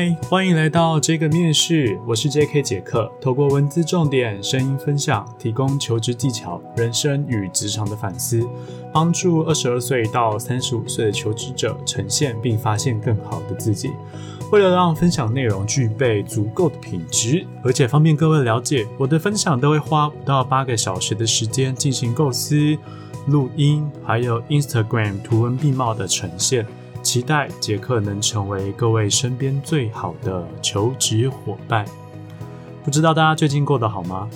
嗨，欢迎来到这个面试，我是 J.K. 杰克。透过文字重点、声音分享，提供求职技巧、人生与职场的反思，帮助二十二岁到三十五岁的求职者呈现并发现更好的自己。为了让分享内容具备足够的品质，而且方便各位了解，我的分享都会花五到八个小时的时间进行构思、录音，还有 Instagram 图文并茂的呈现。期待杰克能成为各位身边最好的求职伙伴。不知道大家最近过得好吗？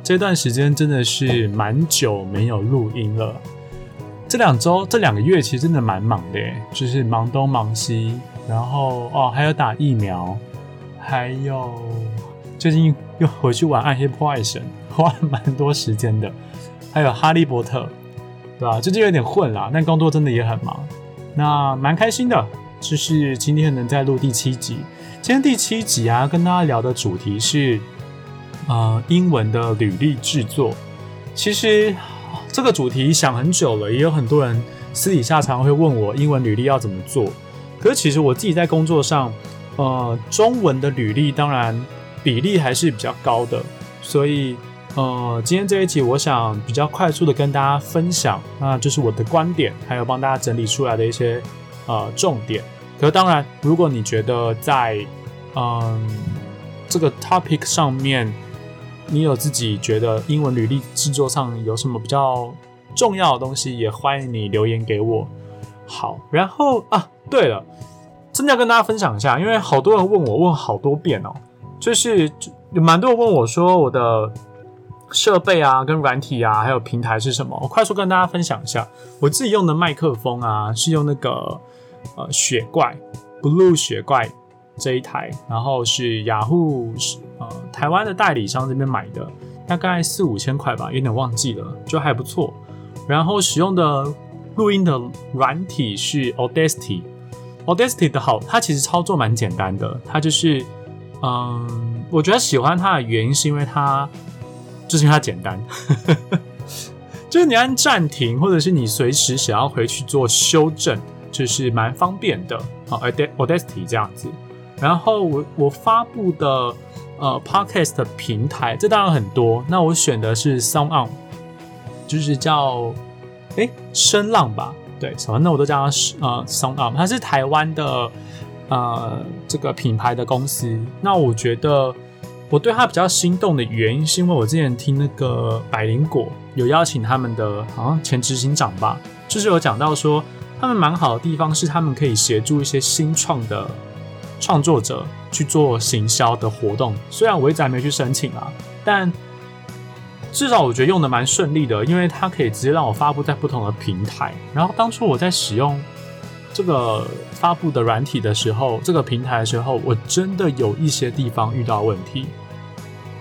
这段时间真的是蛮久没有录音了。这两周、这两个月其实真的蛮忙的，就是忙东忙西，然后哦还有打疫苗，还有最近又回去玩《暗黑破坏神》，花了蛮多时间的。还有《哈利波特》，对吧？最近有点混啦，但工作真的也很忙。那蛮开心的，就是今天能再录第七集。今天第七集啊，跟大家聊的主题是呃英文的履历制作。其实这个主题想很久了，也有很多人私底下常常会问我英文履历要怎么做。可是其实我自己在工作上，呃，中文的履历当然比例还是比较高的，所以。呃，今天这一集我想比较快速的跟大家分享，那就是我的观点，还有帮大家整理出来的一些呃重点。可当然，如果你觉得在嗯这个 topic 上面，你有自己觉得英文履历制作上有什么比较重要的东西，也欢迎你留言给我。好，然后啊，对了，真的要跟大家分享一下，因为好多人问我问好多遍哦，就是有蛮多人问我说我的。设备啊，跟软体啊，还有平台是什么？我快速跟大家分享一下。我自己用的麦克风啊，是用那个呃雪怪 Blue 雪怪这一台，然后是雅虎呃台湾的代理商这边买的，大概四五千块吧，有点忘记了，就还不错。然后使用的录音的软体是 Audacity，Audacity 的好，它其实操作蛮简单的，它就是嗯，我觉得喜欢它的原因是因为它。就是因为它简单，就是你按暂停，或者是你随时想要回去做修正，就是蛮方便的。好，Audacity 这样子。然后我我发布的呃 Podcast 平台，这当然很多。那我选的是 Sound On，就是叫哎声浪吧，对，反正我都叫它呃 Sound On，它是台湾的呃这个品牌的公司。那我觉得。我对他比较心动的原因，是因为我之前听那个百灵果有邀请他们的，好像前执行长吧，就是有讲到说，他们蛮好的地方是他们可以协助一些新创的创作者去做行销的活动。虽然我一直还没去申请啊，但至少我觉得用的蛮顺利的，因为它可以直接让我发布在不同的平台。然后当初我在使用。这个发布的软体的时候，这个平台的时候，我真的有一些地方遇到问题，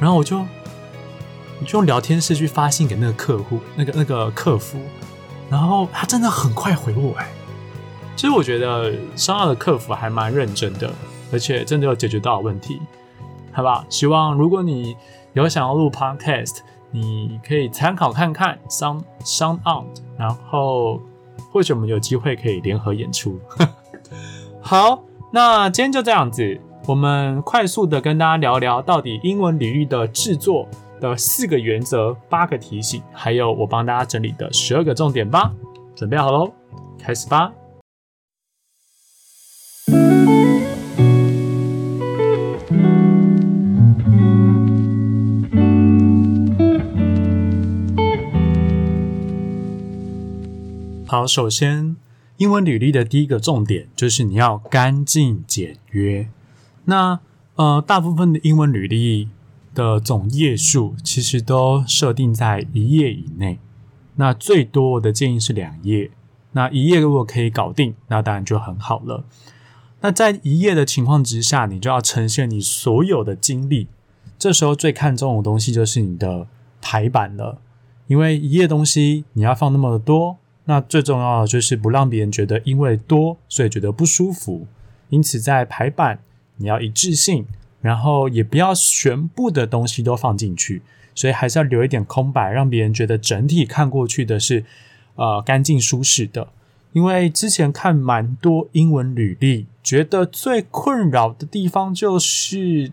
然后我就，我就用聊天室去发信给那个客户，那个那个客服，然后他真的很快回我哎，其实我觉得商二的客服还蛮认真的，而且真的有解决到问题，好吧？希望如果你有想要录 podcast，你可以参考看看 Sound Sound On，然后。或许我们有机会可以联合演出。好，那今天就这样子，我们快速的跟大家聊聊到底英文领域的制作的四个原则、八个提醒，还有我帮大家整理的十二个重点吧。准备好喽，开始吧。好，首先，英文履历的第一个重点就是你要干净简约。那呃，大部分的英文履历的总页数其实都设定在一页以内。那最多我的建议是两页。那一页如果可以搞定，那当然就很好了。那在一页的情况之下，你就要呈现你所有的经历。这时候最看重的东西就是你的排版了，因为一页东西你要放那么多。那最重要的就是不让别人觉得因为多所以觉得不舒服，因此在排版你要一致性，然后也不要全部的东西都放进去，所以还是要留一点空白，让别人觉得整体看过去的是呃干净舒适的。因为之前看蛮多英文履历，觉得最困扰的地方就是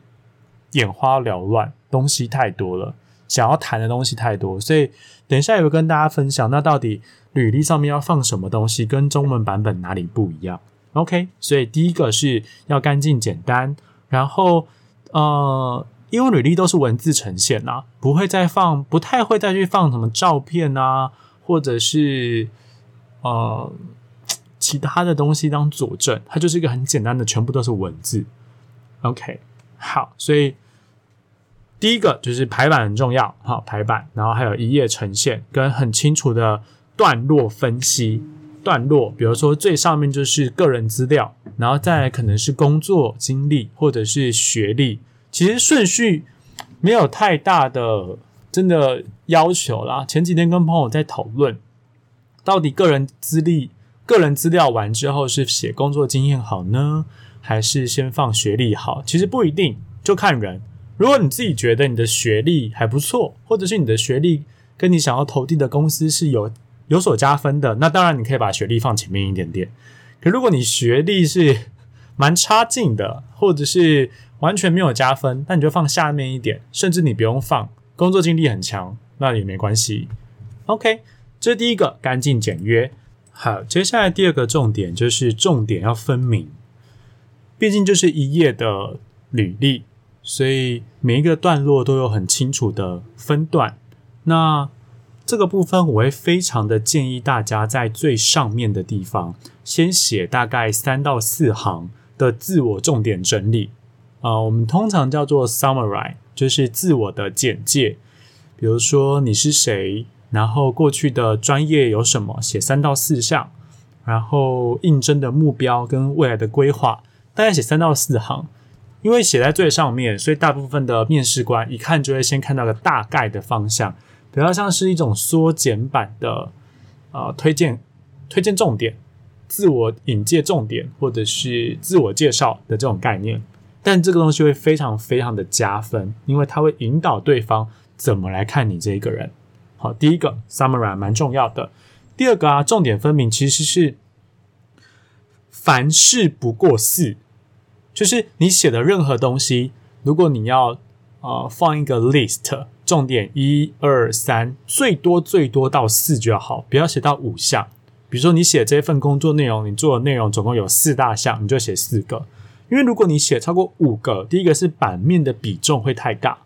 眼花缭乱，东西太多了，想要谈的东西太多，所以等一下也会跟大家分享，那到底履历上面要放什么东西，跟中文版本哪里不一样？OK，所以第一个是要干净简单，然后呃，因为履历都是文字呈现啊，不会再放，不太会再去放什么照片啊，或者是。呃，其他的东西当佐证，它就是一个很简单的，全部都是文字。OK，好，所以第一个就是排版很重要，好排版，然后还有一页呈现跟很清楚的段落分析。段落，比如说最上面就是个人资料，然后再可能是工作经历或者是学历，其实顺序没有太大的真的要求啦。前几天跟朋友在讨论。到底个人资历、个人资料完之后是写工作经验好呢，还是先放学历好？其实不一定，就看人。如果你自己觉得你的学历还不错，或者是你的学历跟你想要投递的公司是有有所加分的，那当然你可以把学历放前面一点点。可如果你学历是蛮差劲的，或者是完全没有加分，那你就放下面一点，甚至你不用放工作经历很强，那也没关系。OK。这是第一个，干净简约。好，接下来第二个重点就是重点要分明。毕竟就是一页的履历，所以每一个段落都有很清楚的分段。那这个部分我会非常的建议大家在最上面的地方先写大概三到四行的自我重点整理啊，我们通常叫做 summary，就是自我的简介。比如说你是谁。然后过去的专业有什么？写三到四项，然后应征的目标跟未来的规划，大概写三到四行。因为写在最上面，所以大部分的面试官一看就会先看到个大概的方向，比较像是一种缩减版的呃推荐推荐重点、自我引介重点或者是自我介绍的这种概念。但这个东西会非常非常的加分，因为它会引导对方怎么来看你这一个人。好，第一个 summary 蛮重要的。第二个啊，重点分明其实是凡事不过四，就是你写的任何东西，如果你要呃放一个 list，重点一二三，最多最多到四就好，不要写到五项。比如说你写这份工作内容，你做的内容总共有四大项，你就写四个。因为如果你写超过五个，第一个是版面的比重会太大，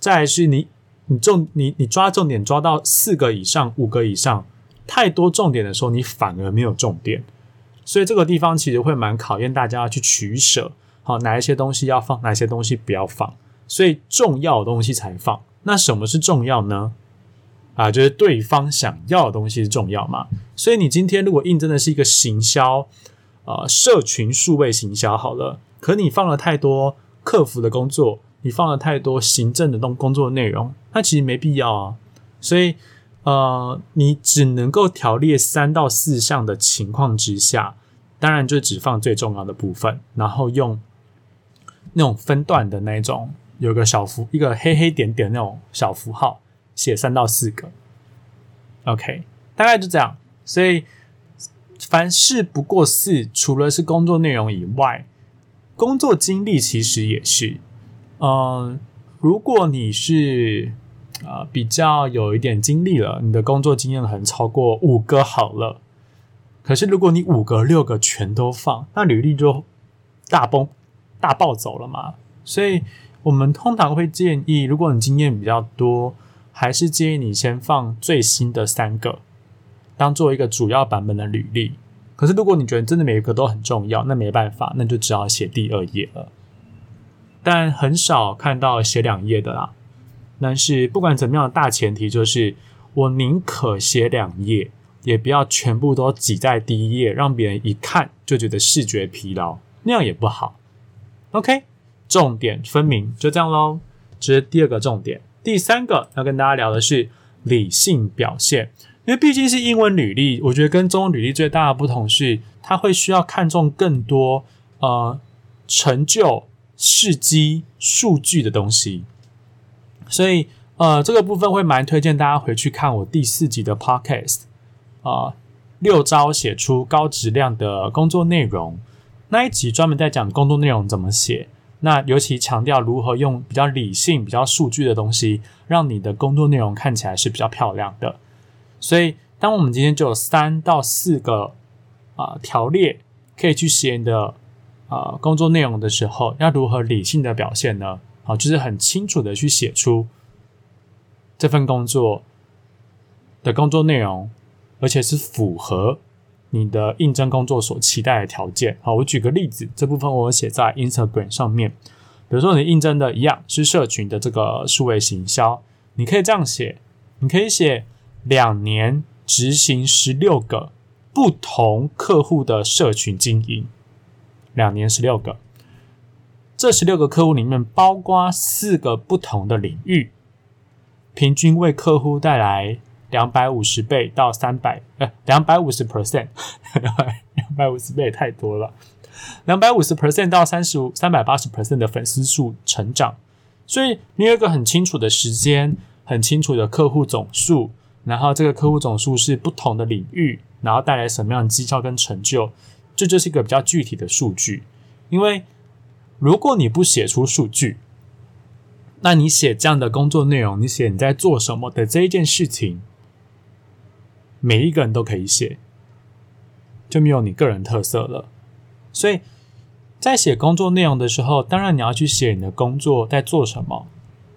再是你。你重你你抓重点抓到四个以上五个以上，太多重点的时候，你反而没有重点，所以这个地方其实会蛮考验大家要去取舍，好哪一些东西要放，哪些东西不要放，所以重要的东西才放。那什么是重要呢？啊，就是对方想要的东西是重要嘛。所以你今天如果印证的是一个行销，呃，社群数位行销好了，可你放了太多客服的工作。你放了太多行政的东工作内容，那其实没必要啊。所以，呃，你只能够条列三到四项的情况之下，当然就只放最重要的部分，然后用那种分段的那种，有个小符，一个黑黑点点那种小符号，写三到四个。OK，大概就这样。所以，凡事不过四，除了是工作内容以外，工作经历其实也是。嗯，如果你是啊比较有一点经历了，你的工作经验很超过五个好了。可是如果你五个六个全都放，那履历就大崩大暴走了嘛。所以我们通常会建议，如果你经验比较多，还是建议你先放最新的三个，当做一个主要版本的履历。可是如果你觉得真的每一个都很重要，那没办法，那就只好写第二页了。但很少看到写两页的啦。但是不管怎么样，大前提就是我宁可写两页，也不要全部都挤在第一页，让别人一看就觉得视觉疲劳，那样也不好。OK，重点分明，就这样喽。这是第二个重点。第三个要跟大家聊的是理性表现，因为毕竟是英文履历，我觉得跟中文履历最大的不同是，它会需要看重更多呃成就。事迹数据的东西，所以呃，这个部分会蛮推荐大家回去看我第四集的 podcast 啊，六招写出高质量的工作内容那一集，专门在讲工作内容怎么写。那尤其强调如何用比较理性、比较数据的东西，让你的工作内容看起来是比较漂亮的。所以，当我们今天就有三到四个啊条列可以去写你的啊工作内容的时候，要如何理性的表现呢？好，就是很清楚的去写出这份工作的工作内容，而且是符合。你的应征工作所期待的条件，好，我举个例子，这部分我写在 Instagram 上面。比如说，你应征的一样是社群的这个数位行销，你可以这样写，你可以写两年执行十六个不同客户的社群经营，两年十六个，这十六个客户里面包括四个不同的领域，平均为客户带来。两百五十倍到三百，呃，两百五十 percent，两百五十倍太多了。两百五十 percent 到三十五、三百八十 percent 的粉丝数成长，所以你有一个很清楚的时间，很清楚的客户总数，然后这个客户总数是不同的领域，然后带来什么样的绩效跟成就，这就是一个比较具体的数据。因为如果你不写出数据，那你写这样的工作内容，你写你在做什么的这一件事情。每一个人都可以写，就没有你个人特色了。所以在写工作内容的时候，当然你要去写你的工作在做什么，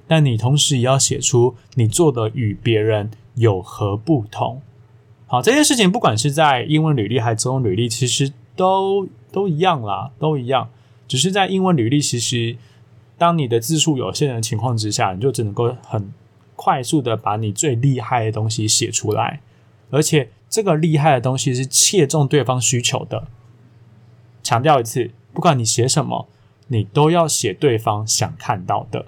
但你同时也要写出你做的与别人有何不同。好，这件事情不管是在英文履历还是中文履历，其实都都一样啦，都一样。只是在英文履历，其实当你的字数有限的情况之下，你就只能够很快速的把你最厉害的东西写出来。而且这个厉害的东西是切中对方需求的。强调一次，不管你写什么，你都要写对方想看到的。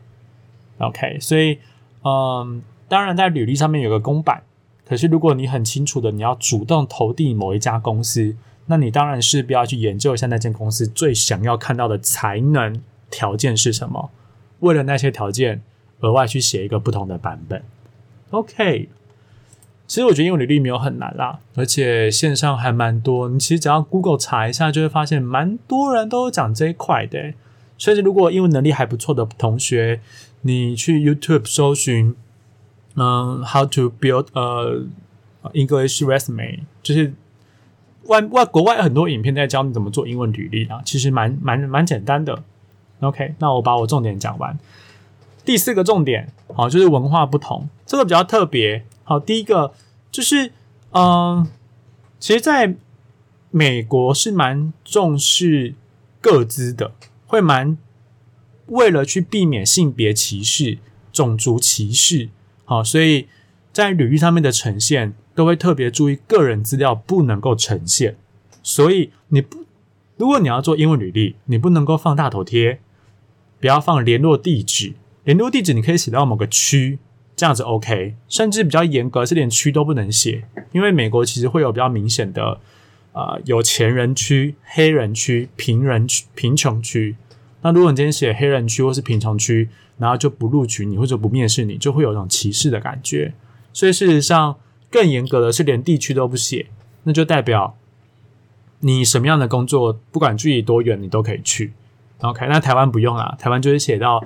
OK，所以，嗯，当然在履历上面有个公版，可是如果你很清楚的你要主动投递某一家公司，那你当然是必要去研究一下那间公司最想要看到的才能条件是什么，为了那些条件额外去写一个不同的版本。OK。其实我觉得英文履历没有很难啦，而且线上还蛮多。你其实只要 Google 查一下，就会发现蛮多人都讲这一块的。所以如果英文能力还不错的同学，你去 YouTube 搜寻，嗯，How to build a English resume，就是外外国外很多影片在教你怎么做英文履历啊，其实蛮蛮蛮简单的。OK，那我把我重点讲完。第四个重点，好，就是文化不同，这个比较特别。好，第一个就是，嗯，其实在美国是蛮重视各资的，会蛮为了去避免性别歧视、种族歧视，好，所以在履历上面的呈现都会特别注意个人资料不能够呈现。所以你不，如果你要做英文履历，你不能够放大头贴，不要放联络地址，联络地址你可以写到某个区。这样子 OK，甚至比较严格是连区都不能写，因为美国其实会有比较明显的呃有钱人区、黑人区、贫人区、贫穷区。那如果你今天写黑人区或是贫穷区，然后就不录取你或者不面试你，就会有一种歧视的感觉。所以事实上更严格的是连地区都不写，那就代表你什么样的工作，不管距离多远，你都可以去。OK，那台湾不用啦，台湾就是写到。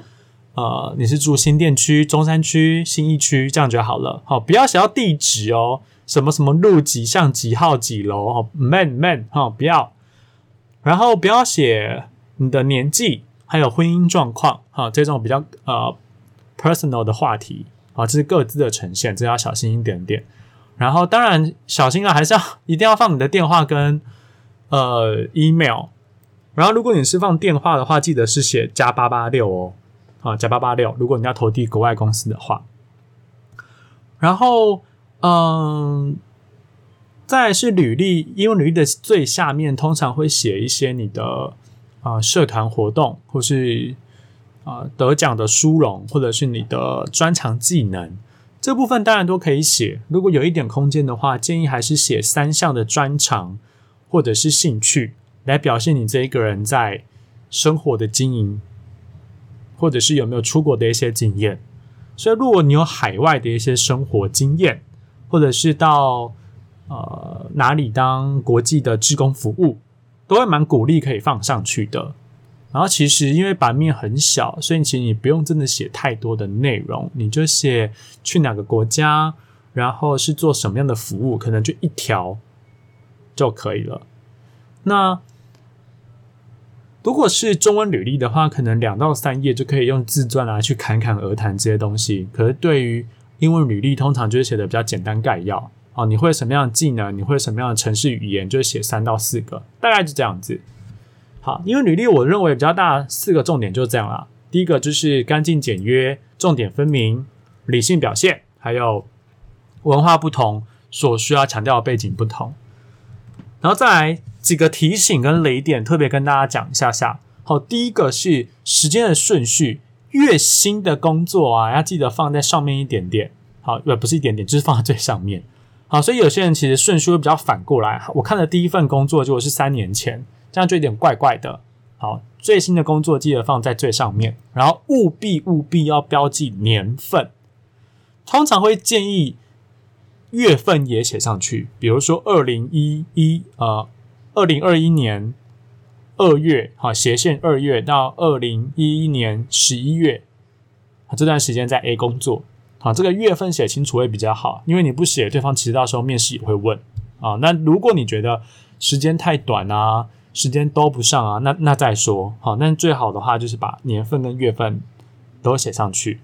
呃，你是住新店区、中山区、新义区，这样就好了。好，不要写到地址哦，什么什么路几巷几号几楼哦，man man 哈，不要。然后不要写你的年纪，还有婚姻状况哈，这种比较呃 personal 的话题啊，这是各自的呈现，这要小心一点点。然后当然小心啊，还是要一定要放你的电话跟呃 email。然后如果你是放电话的话，记得是写加八八六哦。啊，加八八六，如果你要投递国外公司的话，然后，嗯，再是履历，因为履历的最下面通常会写一些你的啊社团活动，或是啊得奖的殊荣，或者是你的专长技能，这部分当然都可以写。如果有一点空间的话，建议还是写三项的专长或者是兴趣，来表现你这一个人在生活的经营。或者是有没有出国的一些经验，所以如果你有海外的一些生活经验，或者是到呃哪里当国际的志工服务，都会蛮鼓励可以放上去的。然后其实因为版面很小，所以其实你不用真的写太多的内容，你就写去哪个国家，然后是做什么样的服务，可能就一条就可以了。那如果是中文履历的话，可能两到三页就可以用自传啊去侃侃而谈这些东西。可是对于英文履历，通常就是写的比较简单概要啊，你会什么样的技能，你会什么样的城市语言，就写三到四个，大概就这样子。好，因为履历我认为比较大四个重点就是这样啦。第一个就是干净简约，重点分明，理性表现，还有文化不同所需要强调的背景不同。然后再来几个提醒跟雷点，特别跟大家讲一下下。好，第一个是时间的顺序，越新的工作啊，要记得放在上面一点点。好，呃，不是一点点，就是放在最上面。好，所以有些人其实顺序会比较反过来。我看的第一份工作就是三年前。这样就有点怪怪的。好，最新的工作记得放在最上面，然后务必务必要标记年份。通常会建议月份也写上去，比如说二零一一呃二零二一年二月，好斜线二月到二零一一年十一月，这段时间在 A 工作，好这个月份写清楚会比较好，因为你不写，对方其实到时候面试也会问啊。那如果你觉得时间太短啊，时间都不上啊，那那再说好。但最好的话就是把年份跟月份都写上去。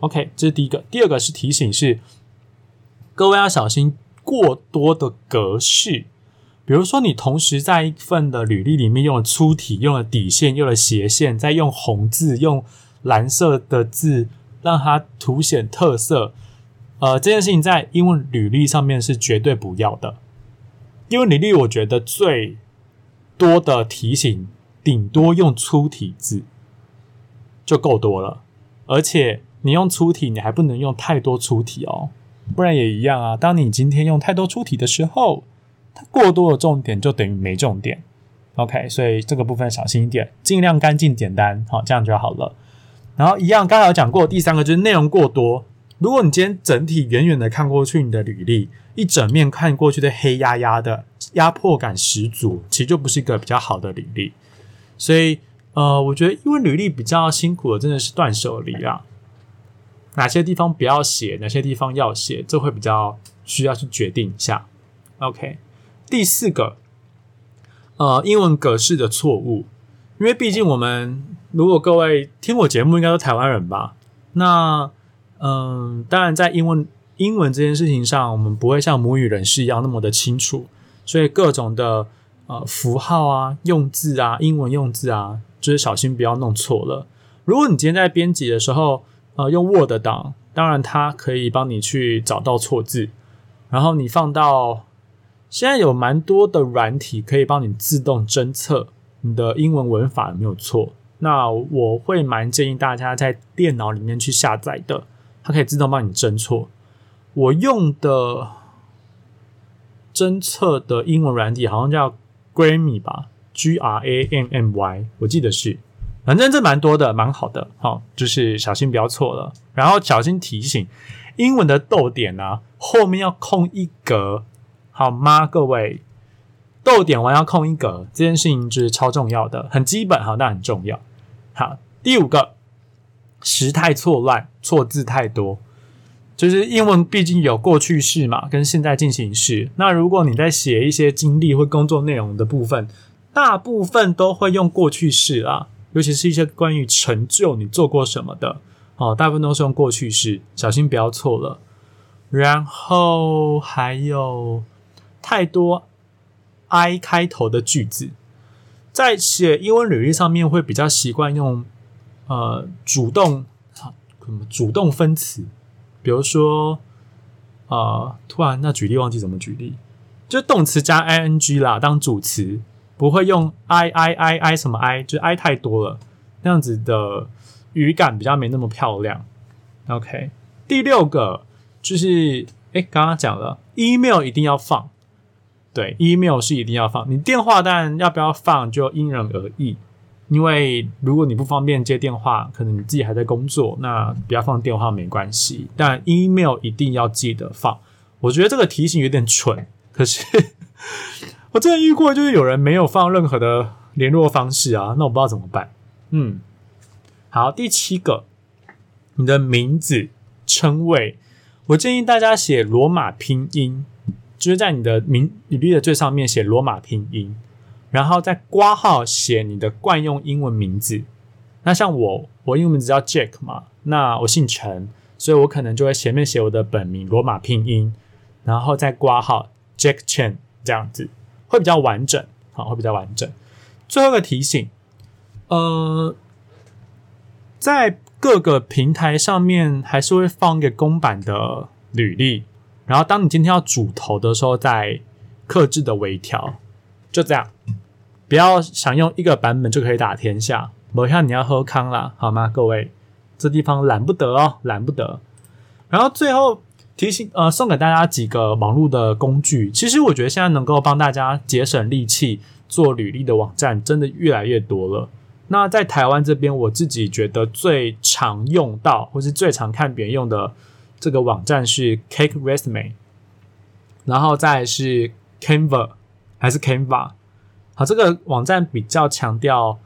OK，这是第一个。第二个是提醒是，各位要小心过多的格式。比如说，你同时在一份的履历里面用了粗体、用了底线、用了斜线，再用红字、用蓝色的字让它凸显特色。呃，这件事情在英文履历上面是绝对不要的。英文履历我觉得最。多的提醒，顶多用粗体字就够多了。而且你用粗体，你还不能用太多粗体哦，不然也一样啊。当你今天用太多粗体的时候，它过多的重点就等于没重点。OK，所以这个部分小心一点，尽量干净简单，好，这样就好了。然后一样，刚才有讲过，第三个就是内容过多。如果你今天整体远远的看过去，你的履历一整面看过去的黑压压的。压迫感十足，其实就不是一个比较好的履历。所以，呃，我觉得因为履历比较辛苦的，真的是断舍离啊。哪些地方不要写，哪些地方要写，这会比较需要去决定一下。OK，第四个，呃，英文格式的错误，因为毕竟我们如果各位听我节目，应该都台湾人吧？那，嗯，当然在英文英文这件事情上，我们不会像母语人士一样那么的清楚。所以各种的呃符号啊、用字啊、英文用字啊，就是小心不要弄错了。如果你今天在编辑的时候，呃，用 Word 档，当然它可以帮你去找到错字，然后你放到现在有蛮多的软体可以帮你自动侦测你的英文文法有没有错。那我会蛮建议大家在电脑里面去下载的，它可以自动帮你侦错。我用的。侦测的英文软体好像叫 Grammy 吧，G R A M M Y，我记得是，反正这蛮多的，蛮好的，好，就是小心不要错了，然后小心提醒，英文的逗点呢后面要空一格，好吗？各位，逗点完要空一格，这件事情就是超重要的，很基本哈，但很重要。好，第五个，时态错乱，错字太多。就是英文毕竟有过去式嘛，跟现在进行式。那如果你在写一些经历或工作内容的部分，大部分都会用过去式啊，尤其是一些关于成就你做过什么的，哦，大部分都是用过去式，小心不要错了。然后还有太多 I 开头的句子，在写英文履历上面会比较习惯用呃主动什么主动分词。比如说，啊，突然那举例忘记怎么举例，就动词加 i n g 啦，当主词。不会用 i i i i 什么 i，就 i 太多了，那样子的语感比较没那么漂亮。OK，第六个就是，哎，刚刚讲了，email 一定要放，对，email 是一定要放，你电话当然要不要放就因人而异。因为如果你不方便接电话，可能你自己还在工作，那不要放电话没关系。但 email 一定要记得放。我觉得这个提醒有点蠢，可是 我之前遇过，就是有人没有放任何的联络方式啊，那我不知道怎么办。嗯，好，第七个，你的名字称谓，我建议大家写罗马拼音，就是在你的名履历的最上面写罗马拼音，然后在挂号写你的惯用英文名字。那像我，我英文名字叫 Jack 嘛，那我姓陈，所以我可能就会前面写我的本名罗马拼音，然后再挂号 Jack Chen 这样子。会比较完整，好，会比较完整。最后一个提醒，呃，在各个平台上面还是会放一个公版的履历，然后当你今天要主投的时候，再克制的微调，就这样，不要想用一个版本就可以打天下，某像你要喝康啦，好吗？各位，这地方懒不得哦，懒不得。然后最后。提醒呃，送给大家几个网络的工具。其实我觉得现在能够帮大家节省力气做履历的网站，真的越来越多了。那在台湾这边，我自己觉得最常用到，或是最常看别人用的这个网站是 Cake Resume，然后再是 Canva 还是 Canva。好，这个网站比较强调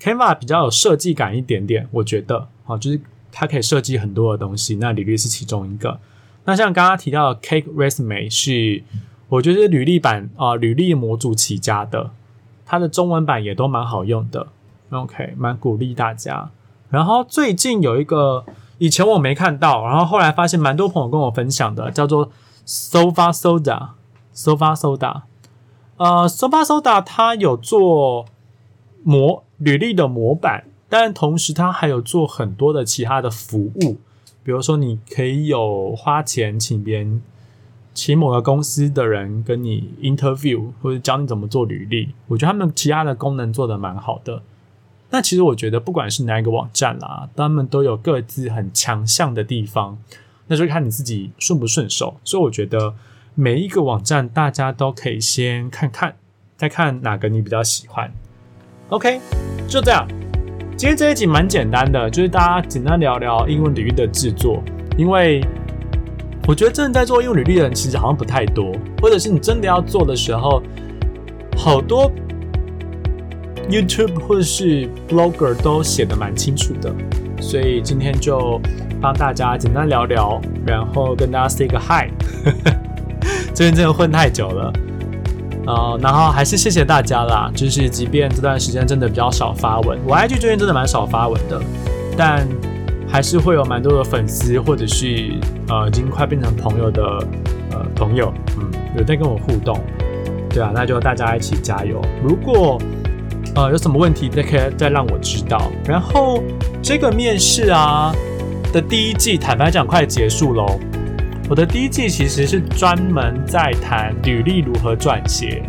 Canva 比较有设计感一点点，我觉得好，就是它可以设计很多的东西。那履历是其中一个。那像刚刚提到的 Cake Resume 是，我觉得履历版啊，履历模组起家的，它的中文版也都蛮好用的。OK，蛮鼓励大家。然后最近有一个，以前我没看到，然后后来发现蛮多朋友跟我分享的，叫做 Sofa Soda，Sofa Soda。呃，Sofa Soda 它有做模履历的模板，但同时它还有做很多的其他的服务。比如说，你可以有花钱请别人，请某个公司的人跟你 interview，或者教你怎么做履历。我觉得他们其他的功能做的蛮好的。那其实我觉得，不管是哪一个网站啦，他们都有各自很强项的地方，那就看你自己顺不顺手。所以我觉得每一个网站，大家都可以先看看，再看哪个你比较喜欢。OK，就这样。今天这一集蛮简单的，就是大家简单聊聊英文履历的制作。因为我觉得真的在做英文履历的人其实好像不太多，或者是你真的要做的时候，好多 YouTube 或者是 Blogger 都写的蛮清楚的。所以今天就帮大家简单聊聊，然后跟大家 say 个 hi。最近真的混太久了。呃，然后还是谢谢大家啦。就是即便这段时间真的比较少发文，我 IG 最近真的蛮少发文的，但还是会有蛮多的粉丝，或者是呃已经快变成朋友的呃朋友，嗯，有在跟我互动。对啊，那就大家一起加油。如果呃有什么问题，再可以再让我知道。然后这个面试啊的第一季，坦白讲快结束喽。我的第一季其实是专门在谈履历如何撰写，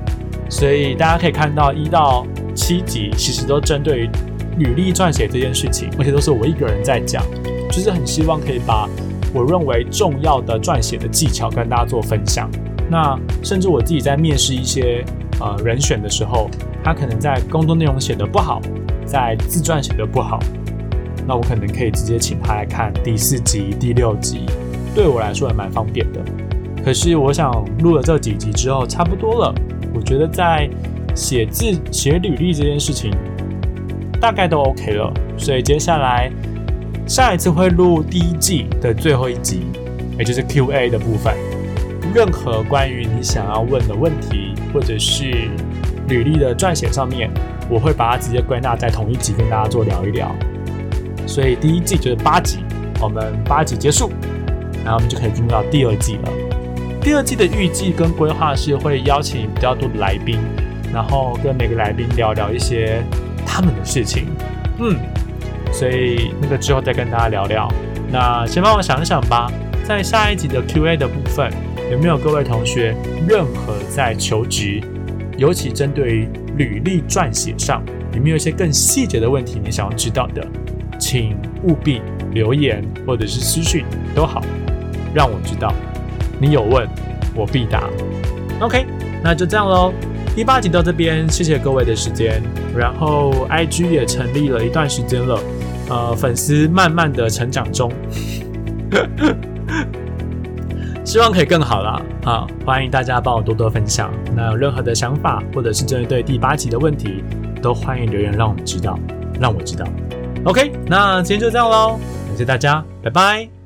所以大家可以看到一到七集其实都针对履历撰写这件事情，而且都是我一个人在讲，就是很希望可以把我认为重要的撰写的技巧跟大家做分享。那甚至我自己在面试一些呃人选的时候，他可能在工作内容写的不好，在自传写的不好，那我可能可以直接请他来看第四集、第六集。对我来说也蛮方便的，可是我想录了这几集之后差不多了，我觉得在写字写履历这件事情大概都 OK 了，所以接下来下一次会录第一季的最后一集，也就是 Q&A 的部分。任何关于你想要问的问题，或者是履历的撰写上面，我会把它直接归纳在同一集跟大家做聊一聊。所以第一季就是八集，我们八集结束。然后我们就可以进入到第二季了。第二季的预计跟规划是会邀请比较多的来宾，然后跟每个来宾聊聊一些他们的事情。嗯，所以那个之后再跟大家聊聊。那先帮我想一想吧，在下一集的 Q&A 的部分，有没有各位同学任何在求职，尤其针对于履历撰写上，有没有一些更细节的问题你想要知道的，请务必留言或者是私讯都好。让我知道，你有问，我必答。OK，那就这样喽。第八集到这边，谢谢各位的时间。然后 IG 也成立了一段时间了，呃，粉丝慢慢的成长中。希望可以更好啦。啊！欢迎大家帮我多多分享。那有任何的想法，或者是针对第八集的问题，都欢迎留言让我们知道，让我知道。OK，那今天就这样喽，感谢大家，拜拜。